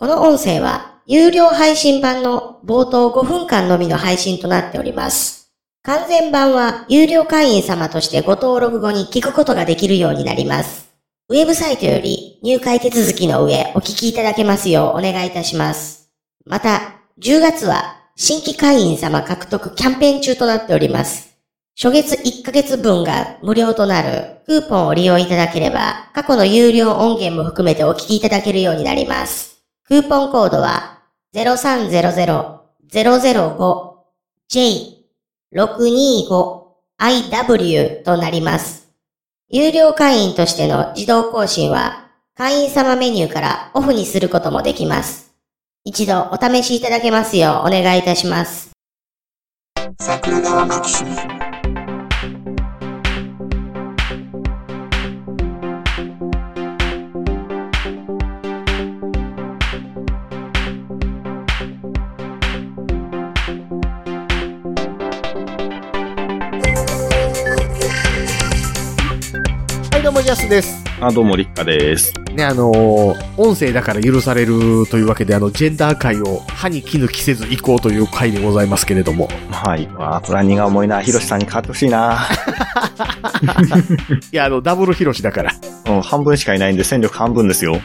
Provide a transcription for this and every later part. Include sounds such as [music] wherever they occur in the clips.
この音声は有料配信版の冒頭5分間のみの配信となっております。完全版は有料会員様としてご登録後に聞くことができるようになります。ウェブサイトより入会手続きの上お聞きいただけますようお願いいたします。また、10月は新規会員様獲得キャンペーン中となっております。初月1ヶ月分が無料となるクーポンを利用いただければ過去の有料音源も含めてお聞きいただけるようになります。クーポンコードは 0300-005-J625IW となります。有料会員としての自動更新は会員様メニューからオフにすることもできます。一度お試しいただけますようお願いいたします。桜川マキシムどうも、ジャスです。あ、どうも、立花です。ね、あのー音声だから許されるというわけで、あの、ジェンダー界を歯に衣着せず行こうという回でございますけれども。はい。まあ、それは荷が重いな。ヒロシさんに変わってほしいな。[laughs] いや、あの、ダブルヒロシだから。うん、半分しかいないんで戦力半分ですよ。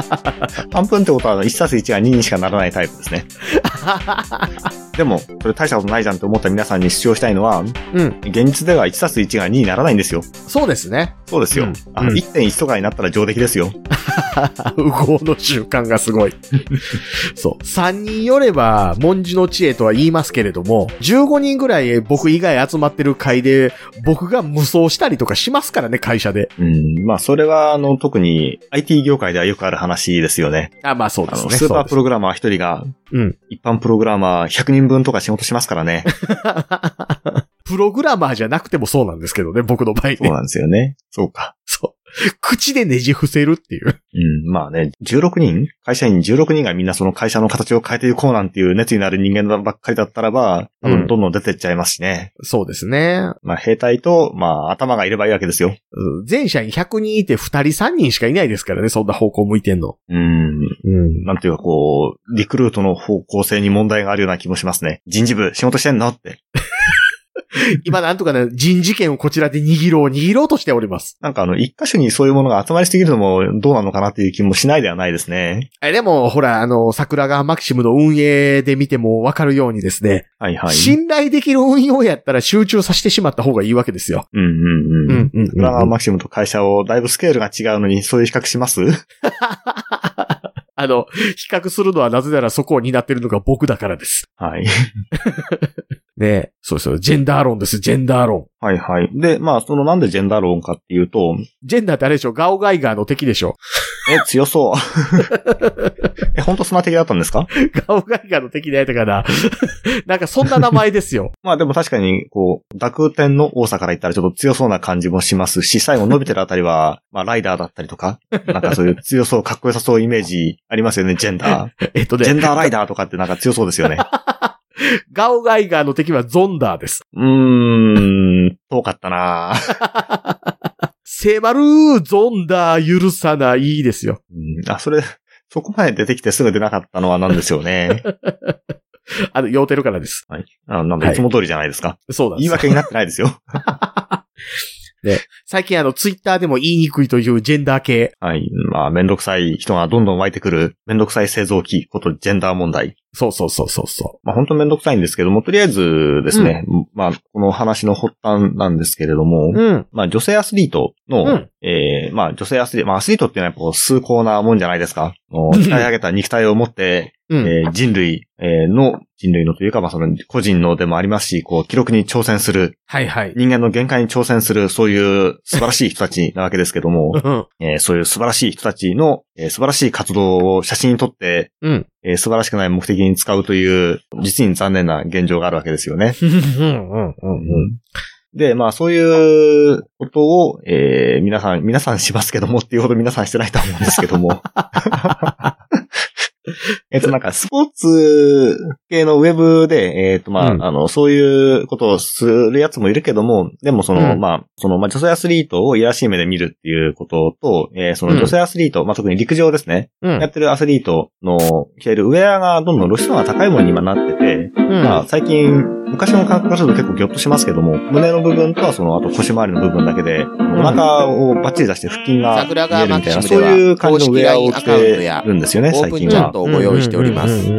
[laughs] 半分ってことは、1たす1が2にしかならないタイプですね。[laughs] でも、それ大したことないじゃんって思った皆さんに主張したいのは、うん。現実では1たす1が2にならないんですよ。そうですね。そうですよ。うんあのうん1.1とかになったら上出来ですよ。[laughs] 右往の習慣がすごい。[laughs] そう。三人よれば、文字の知恵とは言いますけれども、15人ぐらい僕以外集まってる会で、僕が無双したりとかしますからね、会社で。うん。まあ、それは、あの、特に IT 業界ではよくある話ですよね。あ、まあそうですね。スーパープログラマー1人が、うん一般プログラマー100人分とか仕事しますからね。[laughs] プログラマーじゃなくてもそうなんですけどね、僕の場合ね。そうなんですよね。そうか。[laughs] 口でねじ伏せるっていう。うん、まあね、16人会社員16人がみんなその会社の形を変えていこうなんていう熱意のある人間ばっかりだったらば、多うん分どんどん出てっちゃいますしね。そうですね。まあ兵隊と、まあ頭がいればいいわけですよ。うん全社に100人いて2人3人しかいないですからね、そんな方向向いてんの。うん、うん。なんていうかこう、リクルートの方向性に問題があるような気もしますね。人事部仕事してんの？って。[laughs] 今なんとかね、人事権をこちらで握ろう、握ろうとしております。なんかあの、一箇所にそういうものが集まりすぎるのもどうなのかなっていう気もしないではないですね。え、でも、ほら、あの、桜川マキシムの運営で見てもわかるようにですね、はいはい。信頼できる運用やったら集中させてしまった方がいいわけですよ。うんうんうん。うん、うん、裏側マキシムと会社をだいぶスケールが違うのにそういう比較します？[laughs] あの、比較するのはなぜならそこを担ってるのが僕だからです。はい。[laughs] ねそうですよ。ジェンダー論です、ジェンダー論。はいはい。で、まあ、そのなんでジェンダー論かっていうと、ジェンダーってあれでしょ？ガオガイガーの敵でしょ？え、強そう。[laughs] え、本当そんな敵だったんですか？ガオガイガーの敵でやったかななんかそんな名前ですよ。[laughs] まあでも確かに、こう、濁点の多さから言ったらちょっと強そうな感じもしますし、最後伸びてるあたりは、[laughs] まあライダーだったりとか、なんかそういう強そう、かっこよさそうイメージありますよね、ジェンダー。えっとね、ジェンダーライダーとかってなんか強そうですよね。[laughs] ガオガイガーの敵はゾンダーです。うーん、遠かったな [laughs] 迫るゾンダー許さないですよ。うんあ、それ、そこまで出てきてすぐ出なかったのは何でしょうね。[laughs] あの、酔うてるからです。はい。あなんかいつも通りじゃないですか。そうなんです。言い訳になってないですよ。最近あの、ツイッターでも言いにくいというジェンダー系。はい。まあ、めんどくさい人がどんどん湧いてくる、めんどくさい製造機ことジェンダー問題。そうそうそうそうそまあ、本当めんどくさいんですけども、とりあえずですね、まあ、この話の発端なんですけれども、う。うん。まあ、女性アスリートの、うんえーまあ、女性アスリート、まあ、アスリートっていうのはやっぱこう崇高なもんじゃないですか。鍛え上げた肉体を持って、うん。えー人類、えーの、人類のというか、まあ、その、個人のでもありますし、こう、記録に挑戦する、はいはい。人間の限界に挑戦する、そういう素晴らしい人たちなわけですけども、うん。えーそういう素晴らしい人たちの、えー素晴らしい活動を写真に撮って、うん。えー素晴らしくない目的に使うという、実に残念な現状があるわけですよね。[laughs] で、まあそういうことを、えー皆さん、皆さんしますけどもっていうほど皆さんしてないと思うんですけども。[laughs] [laughs] えっと、なんか、スポーツ系のウェブで、えっと、まあ、うん。あの、そういうことをするやつもいるけども、でもその、うん。まあ、その、まあ、女性アスリートをいやらしい目で見るっていうことと、えーそのうん。女性アスリート、まあ、特に陸上ですね、うん。やってるアスリートの着ているウェアがどんどん露出度が高いものに今なってて、うんまあ、最近、昔の感覚からすると結構ギョッとしますけども、胸の部分とはその、あと腰回りの部分だけで、お腹をバッチリ出して腹筋が見えるみたいな、そういう感じのウェアを着てるんですよね、最近はプンチャッ。トをご用意しております。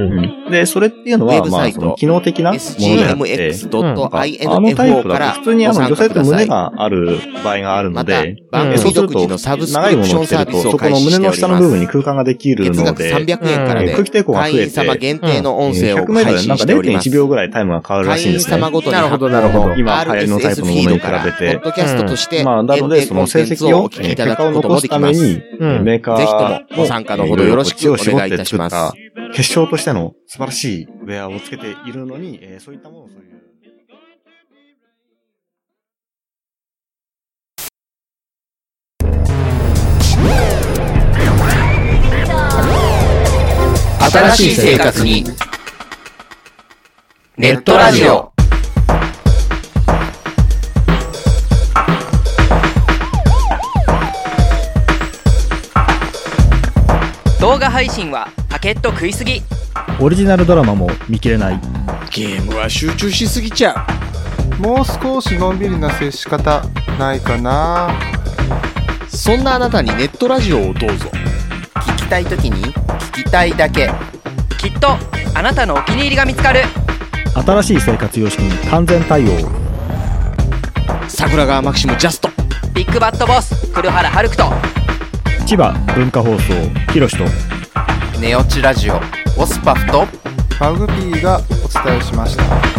で、それっていうのは、まあ、その機能的なものであって、あのタイプだと普通にあの女性って。胸がある場合があるので、、番組独自のサブスクリプションサービスをそこの胸の。下の部分に空間ができる月額ので、300円からで空気抵抗が増えて会員様限定の音声を100メート配ルでなんか信しております0.1。秒ぐらいタイムが変わるら会員しいんですね。様ごとになるほどなるほど今流行りのタイプのものに比べてポッドキャストとして、まあ、なので、その成績を、結果をくことも残すきます。めに、うんメーカーぜひともご参加のほどよろしくお願いいたします結晶としての素晴らしいウェアをつけているのに、えーそういったものをそういう。新しい生活に、ネットラジオ。動画配信はパケット食いすぎオリジナルドラマも見切れないゲームは集中しすぎちゃう。もう少しのんびりな接し方ないかなそんなあなたにネットラジオをどうぞ。聞きたいときに聞きたいだけ。きっとあなたのお気に入りが見つかる新しい生活様式に完全対応桜川マキシムジャスト。ビッグバットボス黒原遥人千葉文化放送ひろしとネオチラジオ。オスパフとマグピーがお伝えしました